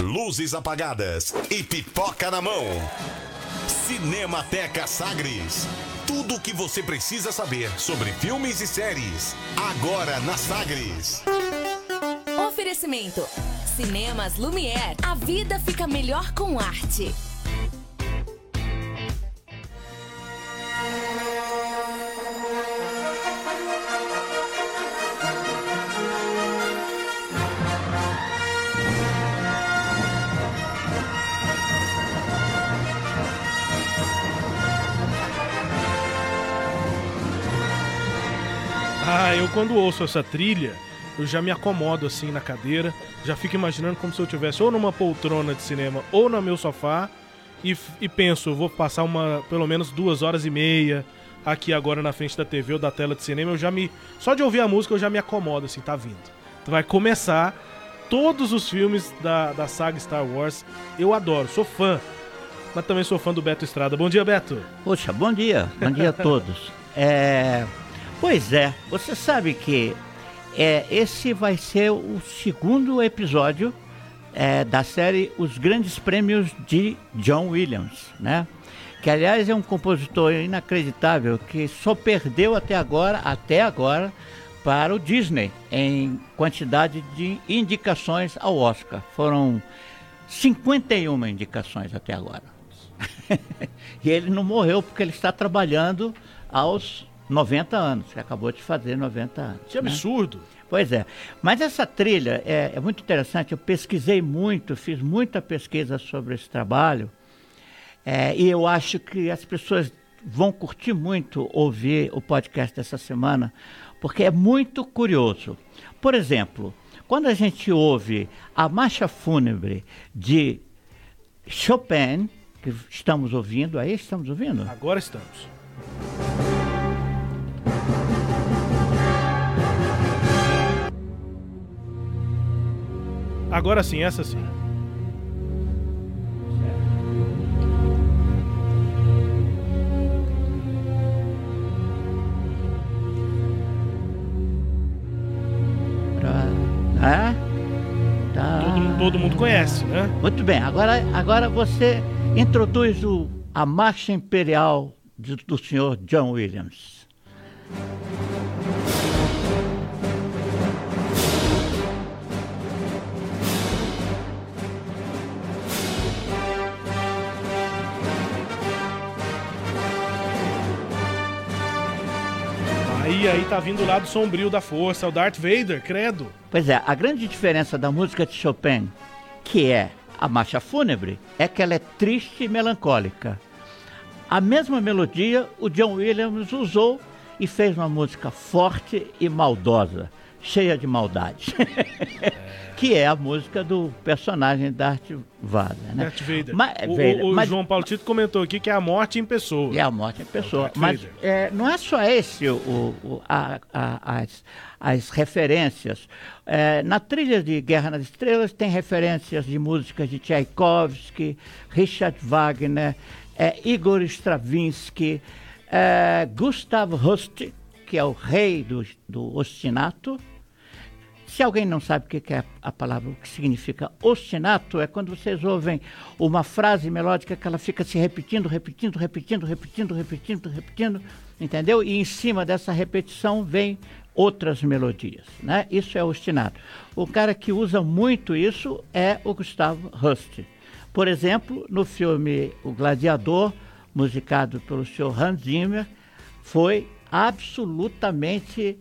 luzes apagadas e pipoca na mão. Cinemateca Sagres. Tudo o que você precisa saber sobre filmes e séries. Agora na Sagres. Oferecimento. Cinemas Lumière. A vida fica melhor com arte. Ah, eu quando ouço essa trilha, eu já me acomodo assim na cadeira, já fico imaginando como se eu estivesse ou numa poltrona de cinema ou no meu sofá e, e penso, eu vou passar uma pelo menos duas horas e meia aqui agora na frente da TV ou da tela de cinema, eu já me. Só de ouvir a música eu já me acomodo, assim, tá vindo. Então vai começar todos os filmes da, da saga Star Wars. Eu adoro, sou fã. Mas também sou fã do Beto Estrada. Bom dia, Beto. Poxa, bom dia. Bom dia a todos. É, pois é, você sabe que é, esse vai ser o segundo episódio é, da série Os Grandes Prêmios de John Williams, né? Que aliás é um compositor inacreditável que só perdeu até agora, até agora, para o Disney em quantidade de indicações ao Oscar. Foram 51 indicações até agora. e ele não morreu porque ele está trabalhando aos 90 anos, que acabou de fazer 90 anos. Que absurdo. Né? Pois é. Mas essa trilha é, é, muito interessante. Eu pesquisei muito, fiz muita pesquisa sobre esse trabalho. É, e eu acho que as pessoas vão curtir muito ouvir o podcast dessa semana, porque é muito curioso. Por exemplo, quando a gente ouve a marcha fúnebre de Chopin, que estamos ouvindo, aí estamos ouvindo? Agora estamos. Agora sim, essa sim. É? Tá. Todo, todo, mundo conhece, né? Muito bem, agora, agora você introduz o, a marcha imperial do, do senhor John Williams. Aí, tá vindo o lado sombrio da força, o Darth Vader, credo. Pois é, a grande diferença da música de Chopin, que é a marcha fúnebre, é que ela é triste e melancólica. A mesma melodia o John Williams usou e fez uma música forte e maldosa, cheia de maldade. que é a música do personagem Darth Vader. Né? Darth Vader. Mas, o, Vader, o, mas, João Paulo Tito comentou aqui que é a morte em pessoa. É a morte em pessoa. mas é, não é só esse o, o a, a, as, as referências. É, na trilha de Guerra nas Estrelas tem referências de músicas de Tchaikovsky, Richard Wagner, é, Igor Stravinsky, é, Gustav Holst, que é o rei do, do ostinato, se alguém não sabe o que é a palavra, o que significa ostinato, é quando vocês ouvem uma frase melódica que ela fica se repetindo, repetindo, repetindo, repetindo, repetindo, repetindo, entendeu? E em cima dessa repetição vem outras melodias, né? Isso é ostinato. O cara que usa muito isso é o Gustavo Hust. Por exemplo, no filme O Gladiador, musicado pelo senhor Hans Zimmer, foi absolutamente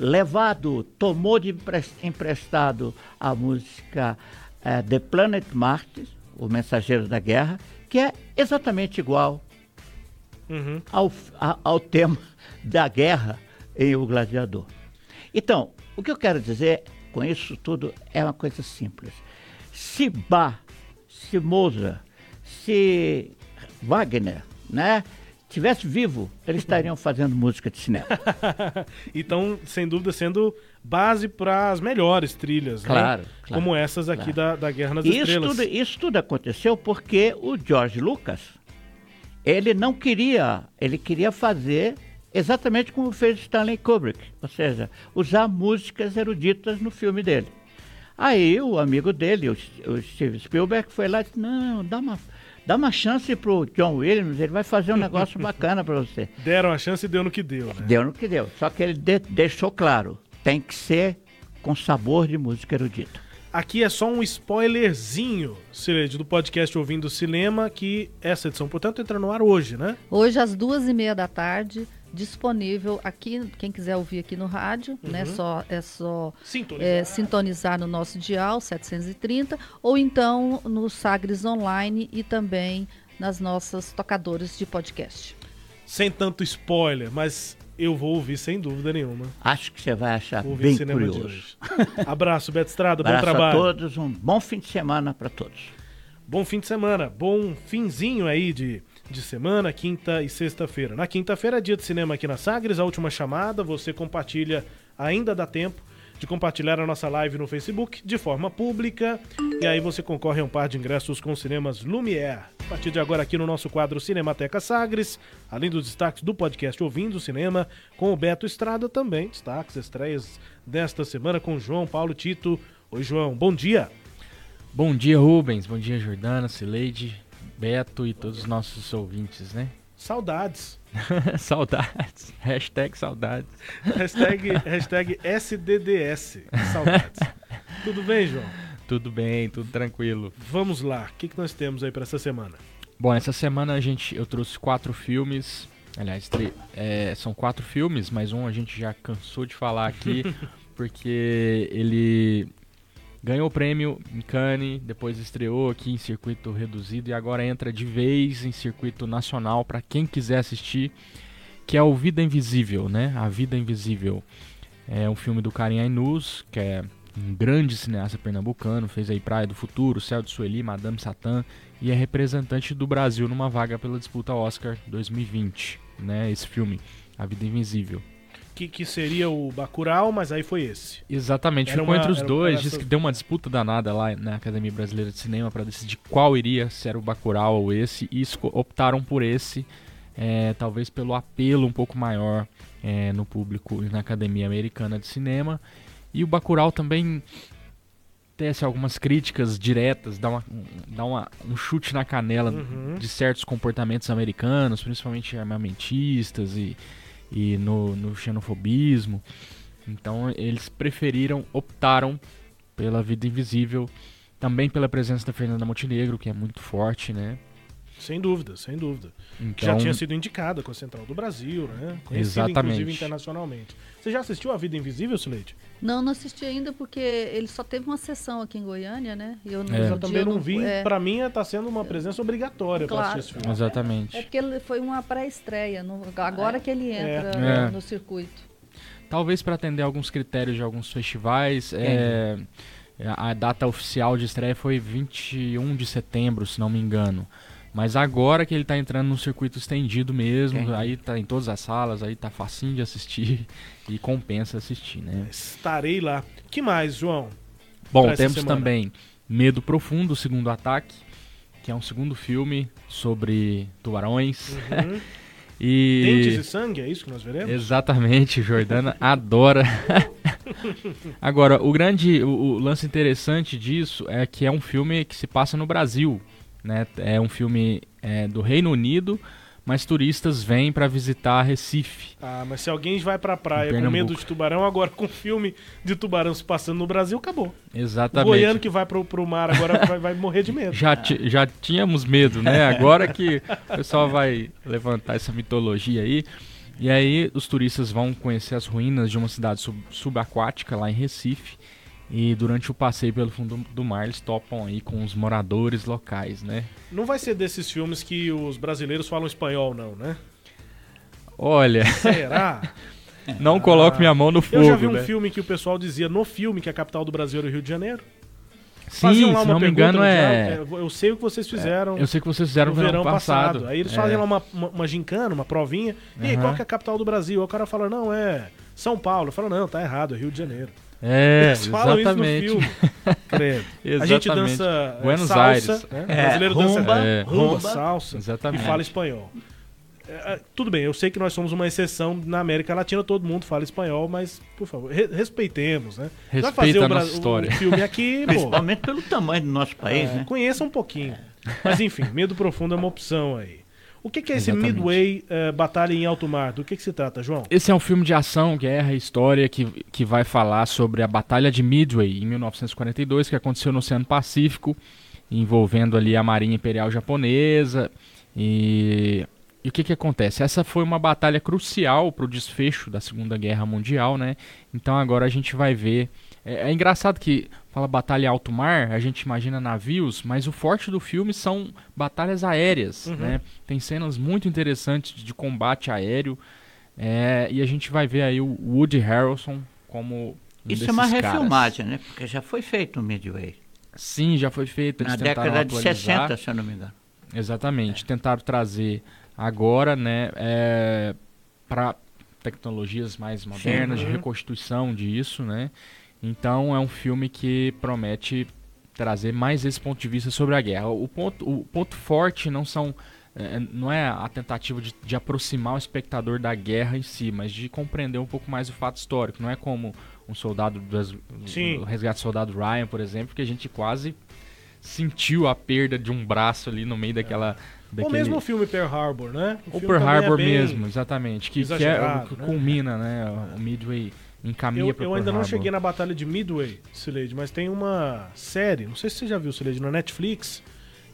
levado, tomou de emprestado a música é, The Planet Mars, o Mensageiro da Guerra, que é exatamente igual uhum. ao, a, ao tema da guerra em O Gladiador. Então, o que eu quero dizer com isso tudo é uma coisa simples. Se Bach, se Mozart, se Wagner, né, tivesse vivo, eles estariam fazendo música de cinema. então, sem dúvida, sendo base para as melhores trilhas, claro, né? claro como essas aqui claro. da, da Guerra nas isso Estrelas. Tudo, isso tudo aconteceu porque o George Lucas, ele não queria, ele queria fazer exatamente como fez Stanley Kubrick, ou seja, usar músicas eruditas no filme dele. Aí o amigo dele, o, o Steve Spielberg, foi lá e disse, não, dá uma, dá uma chance pro John Williams, ele vai fazer um negócio bacana para você. Deram a chance e deu no que deu, né? Deu no que deu. Só que ele de, deixou claro, tem que ser com sabor de música erudita. Aqui é só um spoilerzinho, Sileide, do podcast Ouvindo Cinema, que essa edição, portanto, entra no ar hoje, né? Hoje, às duas e meia da tarde, disponível aqui, quem quiser ouvir aqui no rádio, né, uhum. né? Só, é só sintonizar. É, sintonizar no nosso dial 730 ou então no Sagres Online e também nas nossas tocadoras de podcast. Sem tanto spoiler, mas eu vou ouvir sem dúvida nenhuma. Acho que você vai achar bem curioso. Abraço, Beto Estrada, bom trabalho. a todos, um bom fim de semana para todos. Bom fim de semana, bom finzinho aí de de semana, quinta e sexta-feira. Na quinta-feira é dia de cinema aqui na Sagres, a última chamada, você compartilha, ainda dá tempo de compartilhar a nossa live no Facebook de forma pública e aí você concorre a um par de ingressos com cinemas Lumière. A partir de agora aqui no nosso quadro Cinemateca Sagres, além dos destaques do podcast Ouvindo Cinema, com o Beto Estrada também, destaques, estreias desta semana com João Paulo Tito. Oi João, bom dia! Bom dia Rubens, bom dia Jordana, Cileide, Beto e todos os nossos ouvintes, né? Saudades. saudades. Hashtag saudades. Hashtag, hashtag SDDS. Saudades. tudo bem, João? Tudo bem, tudo tranquilo. Vamos lá. O que, que nós temos aí para essa semana? Bom, essa semana a gente, eu trouxe quatro filmes. Aliás, é, são quatro filmes, mas um a gente já cansou de falar aqui, porque ele Ganhou o prêmio em Cannes, depois estreou aqui em circuito reduzido e agora entra de vez em circuito nacional para quem quiser assistir, que é o Vida Invisível, né? A Vida Invisível. É um filme do Karim Ainuz, que é um grande cineasta pernambucano, fez aí Praia do Futuro, Céu de Sueli, Madame Satã e é representante do Brasil numa vaga pela disputa Oscar 2020, né? Esse filme, A Vida Invisível que, que seria o Bacurau, mas aí foi esse. Exatamente, era ficou uma, entre os dois, diz que deu uma disputa danada lá na Academia Brasileira de Cinema para decidir qual iria, se era o Bacurau ou esse, e optaram por esse, é, talvez pelo apelo um pouco maior é, no público na Academia Americana de Cinema. E o Bacurau também tece algumas críticas diretas, dá, uma, dá uma, um chute na canela uhum. de certos comportamentos americanos, principalmente armamentistas e e no, no xenofobismo. Então eles preferiram, optaram pela vida invisível, também pela presença da Fernanda Montenegro, que é muito forte, né? Sem dúvida, sem dúvida. Então, já tinha sido indicada com a Central do Brasil, né? Conhecida, exatamente. inclusive internacionalmente. Você já assistiu A Vida Invisível, Sileide? Não, não assisti ainda porque ele só teve uma sessão aqui em Goiânia, né? E eu, é. eu também não vi. É... Para mim está sendo uma presença obrigatória claro. para assistir esse filme. Exatamente. É, porque ele foi uma pré-estreia, agora é. que ele entra é. no, no, circuito. Talvez para atender alguns critérios de alguns festivais. É, a data oficial de estreia foi 21 de setembro, se não me engano. Mas agora que ele tá entrando no circuito estendido mesmo, aí tá em todas as salas, aí tá facinho de assistir e compensa assistir, né? Estarei lá. que mais, João? Bom, temos também Medo Profundo, o segundo ataque, que é um segundo filme sobre tubarões. Uhum. e... Dentes e sangue, é isso que nós veremos? Exatamente, Jordana adora. Agora, o grande, o, o lance interessante disso é que é um filme que se passa no Brasil. Né? É um filme é, do Reino Unido, mas turistas vêm para visitar Recife. Ah, mas se alguém vai para a praia com medo de tubarão, agora com filme de tubarão se passando no Brasil, acabou. Exatamente. O goiano que vai para o mar agora vai, vai, morrer de medo. Já, já tínhamos medo, né? Agora que o pessoal vai levantar essa mitologia aí. E aí os turistas vão conhecer as ruínas de uma cidade sub subaquática lá em Recife. E durante o passeio pelo fundo do mar, eles topam aí com os moradores locais, né? Não vai ser desses filmes que os brasileiros falam espanhol, não, né? Olha. Será? não ah, coloque minha mão no fogo. Eu já vi um né? filme que o pessoal dizia no filme que a capital do Brasil era o Rio de Janeiro. Sim, se não me engano é... é... Eu sei o que vocês fizeram. É, eu sei que vocês fizeram no verão, passado. passado. Aí eles é. fazem lá uma, uma, uma, gincana, uma provinha. E aí, qual que é a capital do Brasil? Aí o cara fala, não, é São Paulo. Eu falo, não, tá errado, é Rio de Janeiro. É, Eles falam exatamente. isso no filme. Credo. A gente dança Buenos salsa, Aires. Né? É, o brasileiro rumba, dança é, rumba, rumba, salsa exatamente. e fala espanhol. é, tudo bem, eu sei que nós somos uma exceção na América Latina, todo mundo fala espanhol, mas, por favor, re respeitemos, né? Respeita Vai fazer a o, nossa história. o filme aqui, Principalmente pelo tamanho do nosso país, é, né? Conheça um pouquinho. Mas, enfim, Medo Profundo é uma opção aí. O que, que é esse Exatamente. Midway uh, Batalha em Alto Mar? Do que, que se trata, João? Esse é um filme de ação, guerra e história que, que vai falar sobre a Batalha de Midway em 1942, que aconteceu no Oceano Pacífico, envolvendo ali a Marinha Imperial Japonesa. E, e o que, que acontece? Essa foi uma batalha crucial para o desfecho da Segunda Guerra Mundial, né? Então agora a gente vai ver. É, é engraçado que fala batalha alto mar, a gente imagina navios, mas o forte do filme são batalhas aéreas, uhum. né? Tem cenas muito interessantes de combate aéreo é, e a gente vai ver aí o Woody Harrelson como um Isso é uma refilmagem, né? Porque já foi feito no Midway. Sim, já foi feito. Na década de 60, se eu não me engano. Exatamente. É. Tentaram trazer agora, né, é, para tecnologias mais modernas Sim, uhum. de reconstituição disso, né? Então é um filme que promete trazer mais esse ponto de vista sobre a guerra. O ponto, o ponto forte não são é, não é a tentativa de, de, aproximar o espectador da guerra em si, mas de compreender um pouco mais o fato histórico. Não é como um soldado do, do resgate do soldado Ryan, por exemplo, que a gente quase sentiu a perda de um braço ali no meio daquela. É. Daquele... Ou mesmo o filme Pearl Harbor, né? O, o Pearl Harbor é mesmo, exatamente. Que, que, é, que né? culmina, né? O Midway encaminha para Eu, eu ainda não cheguei na batalha de Midway, Sileide, mas tem uma série, não sei se você já viu, Sileide, na Netflix,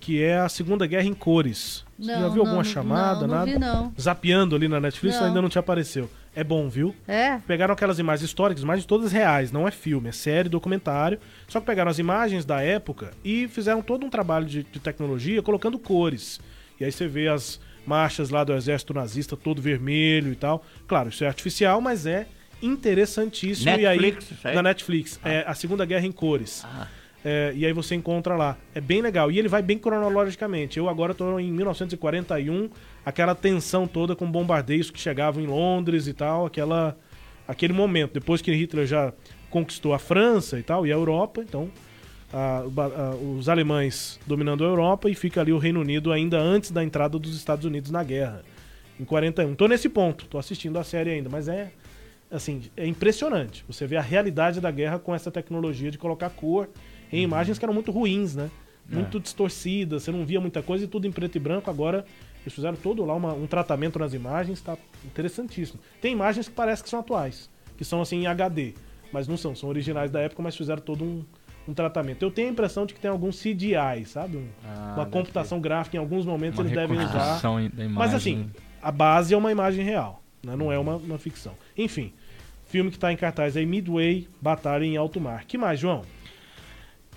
que é a Segunda Guerra em cores. Você não, já viu não, alguma chamada, não, não nada? Vi, não. Zapeando ali na Netflix, ainda não te apareceu. É bom, viu? É. Pegaram aquelas imagens históricas, imagens todas reais, não é filme, é série, documentário. Só que pegaram as imagens da época e fizeram todo um trabalho de, de tecnologia colocando cores. E aí você vê as marchas lá do exército nazista todo vermelho e tal. Claro, isso é artificial, mas é interessantíssimo. Netflix, e aí, na Netflix, ah. é a Segunda Guerra em Cores. Ah. É, e aí você encontra lá. É bem legal. E ele vai bem cronologicamente. Eu agora estou em 1941, aquela tensão toda com bombardeios que chegavam em Londres e tal, aquela, aquele momento. Depois que Hitler já conquistou a França e tal, e a Europa, então a, a, os alemães dominando a Europa e fica ali o Reino Unido ainda antes da entrada dos Estados Unidos na guerra. Em 41. Tô nesse ponto, tô assistindo a série ainda, mas é assim, é impressionante. Você vê a realidade da guerra com essa tecnologia de colocar cor em uhum. imagens que eram muito ruins, né? É. Muito é. distorcidas, você não via muita coisa e tudo em preto e branco. Agora eles fizeram todo lá uma, um tratamento nas imagens, tá interessantíssimo. Tem imagens que parecem que são atuais, que são assim em HD, mas não são, são originais da época, mas fizeram todo um, um tratamento. Eu tenho a impressão de que tem algum CGI, sabe? Um, ah, uma computação ter. gráfica em alguns momentos uma eles devem usar. Mas assim, a base é uma imagem real, né? não é uma, uma ficção. Enfim, Filme que está em cartaz aí, Midway, Batalha em Alto Mar. que mais, João?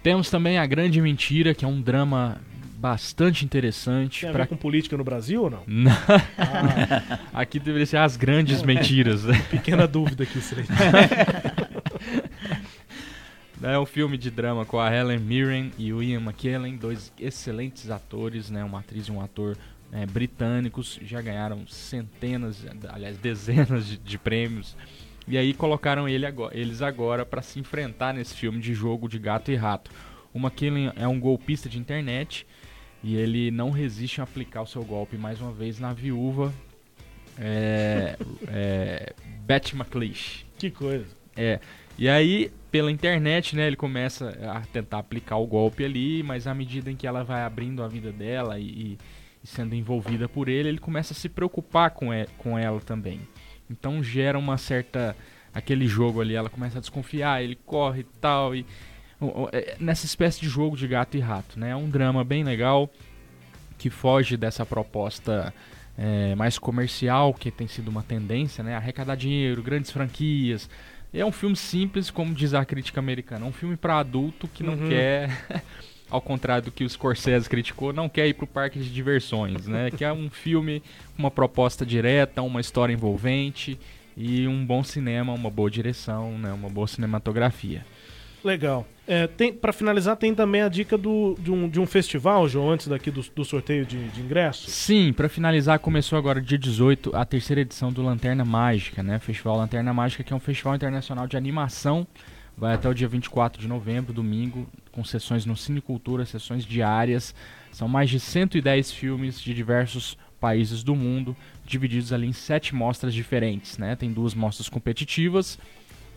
Temos também A Grande Mentira, que é um drama bastante interessante. Tem a pra... com política no Brasil ou não? não. Ah. Aqui deveria ser As Grandes Mentiras. Pequena dúvida aqui, Srei. É um filme de drama com a Helen Mirren e o Ian McKellen, dois excelentes atores, né? Uma atriz e um ator é, britânicos, já ganharam centenas, aliás, dezenas de, de prêmios e aí colocaram ele agora, eles agora para se enfrentar nesse filme de jogo de gato e rato. O McKinley é um golpista de internet e ele não resiste a aplicar o seu golpe mais uma vez na viúva é, é, Beth McLeish. Que coisa. É. E aí, pela internet, né, ele começa a tentar aplicar o golpe ali, mas à medida em que ela vai abrindo a vida dela e, e sendo envolvida por ele, ele começa a se preocupar com, e, com ela também. Então gera uma certa. aquele jogo ali, ela começa a desconfiar, ele corre e tal. E, é, nessa espécie de jogo de gato e rato, né? É um drama bem legal que foge dessa proposta é, mais comercial que tem sido uma tendência, né? Arrecadar dinheiro, grandes franquias. É um filme simples, como diz a crítica americana. É um filme para adulto que não uhum. quer ao contrário do que o Scorsese criticou, não quer ir para o parque de diversões, né? que é um filme com uma proposta direta, uma história envolvente e um bom cinema, uma boa direção, né? uma boa cinematografia. Legal. É, para finalizar, tem também a dica do, de, um, de um festival, João, antes daqui do, do sorteio de, de ingressos? Sim, para finalizar, começou agora dia 18 a terceira edição do Lanterna Mágica, né? Festival Lanterna Mágica, que é um festival internacional de animação Vai até o dia 24 de novembro, domingo, com sessões no Cinecultura, sessões diárias. São mais de 110 filmes de diversos países do mundo, divididos ali em sete mostras diferentes, né? Tem duas mostras competitivas,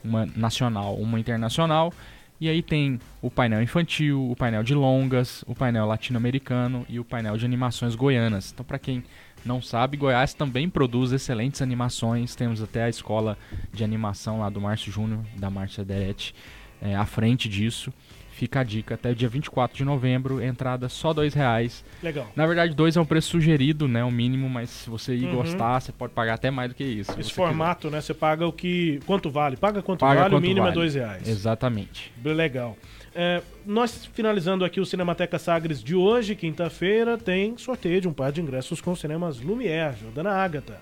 uma nacional, uma internacional, e aí tem o painel infantil, o painel de longas, o painel latino-americano e o painel de animações goianas. Então, para quem não sabe, Goiás também produz excelentes animações. Temos até a escola de animação lá do Márcio Júnior, da Márcia Deretti, é, à frente disso. Fica a dica, até o dia 24 de novembro, entrada só dois reais. Legal. Na verdade, dois é um preço sugerido, né? O mínimo, mas se você ir uhum. gostar, você pode pagar até mais do que isso. Esse formato, quiser. né? Você paga o que. Quanto vale? Paga quanto paga vale, quanto o mínimo é vale. é dois reais. Exatamente. Legal. É, nós finalizando aqui o Cinemateca Sagres de hoje, quinta-feira, tem sorteio de um par de ingressos com cinemas Lumière, Jordana Ágata.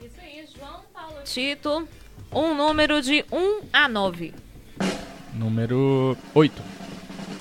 Isso aí, João Paulo Tito, um número de 1 a 9. Número 8.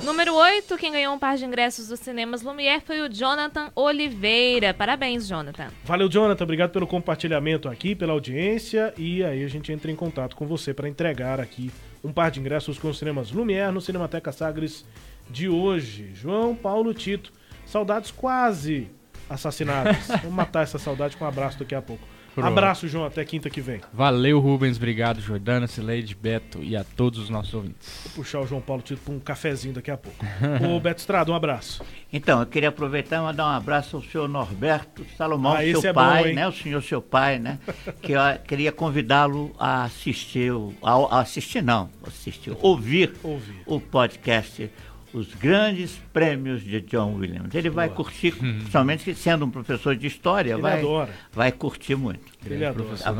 Número 8, quem ganhou um par de ingressos dos cinemas Lumière foi o Jonathan Oliveira. Parabéns, Jonathan. Valeu, Jonathan. Obrigado pelo compartilhamento aqui, pela audiência. E aí a gente entra em contato com você para entregar aqui um par de ingressos com os cinemas Lumière no Cinemateca Sagres de hoje. João Paulo Tito. Saudades quase assassinadas. Vamos matar essa saudade com um abraço daqui a pouco. Pronto. Abraço, João. Até quinta que vem. Valeu, Rubens. Obrigado, Jordana, Cileide, Beto e a todos os nossos ouvintes. Vou puxar o João Paulo Tito para um cafezinho daqui a pouco. Ô, Beto Estrada, um abraço. Então, eu queria aproveitar e mandar um abraço ao senhor Norberto Salomão, ah, seu é pai, bom, né? O senhor seu pai, né? que eu queria convidá-lo a assistir, a, a assistir não, assistir, ouvir, ouvir. o podcast os grandes prêmios de John Williams. Ele vai Boa. curtir, hum. principalmente sendo um professor de história, Ele vai, adora. vai curtir muito. Ele adora. Tá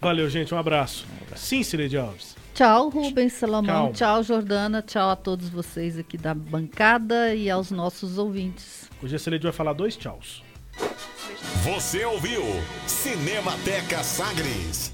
Valeu, gente. Um abraço. Um abraço. Sim, Cileide Alves. Tchau, Rubens Salomão. Calma. Tchau, Jordana. Tchau a todos vocês aqui da bancada e aos nossos ouvintes. Hoje a Cileide vai falar dois tchauz. Você ouviu Cinemateca Sagres.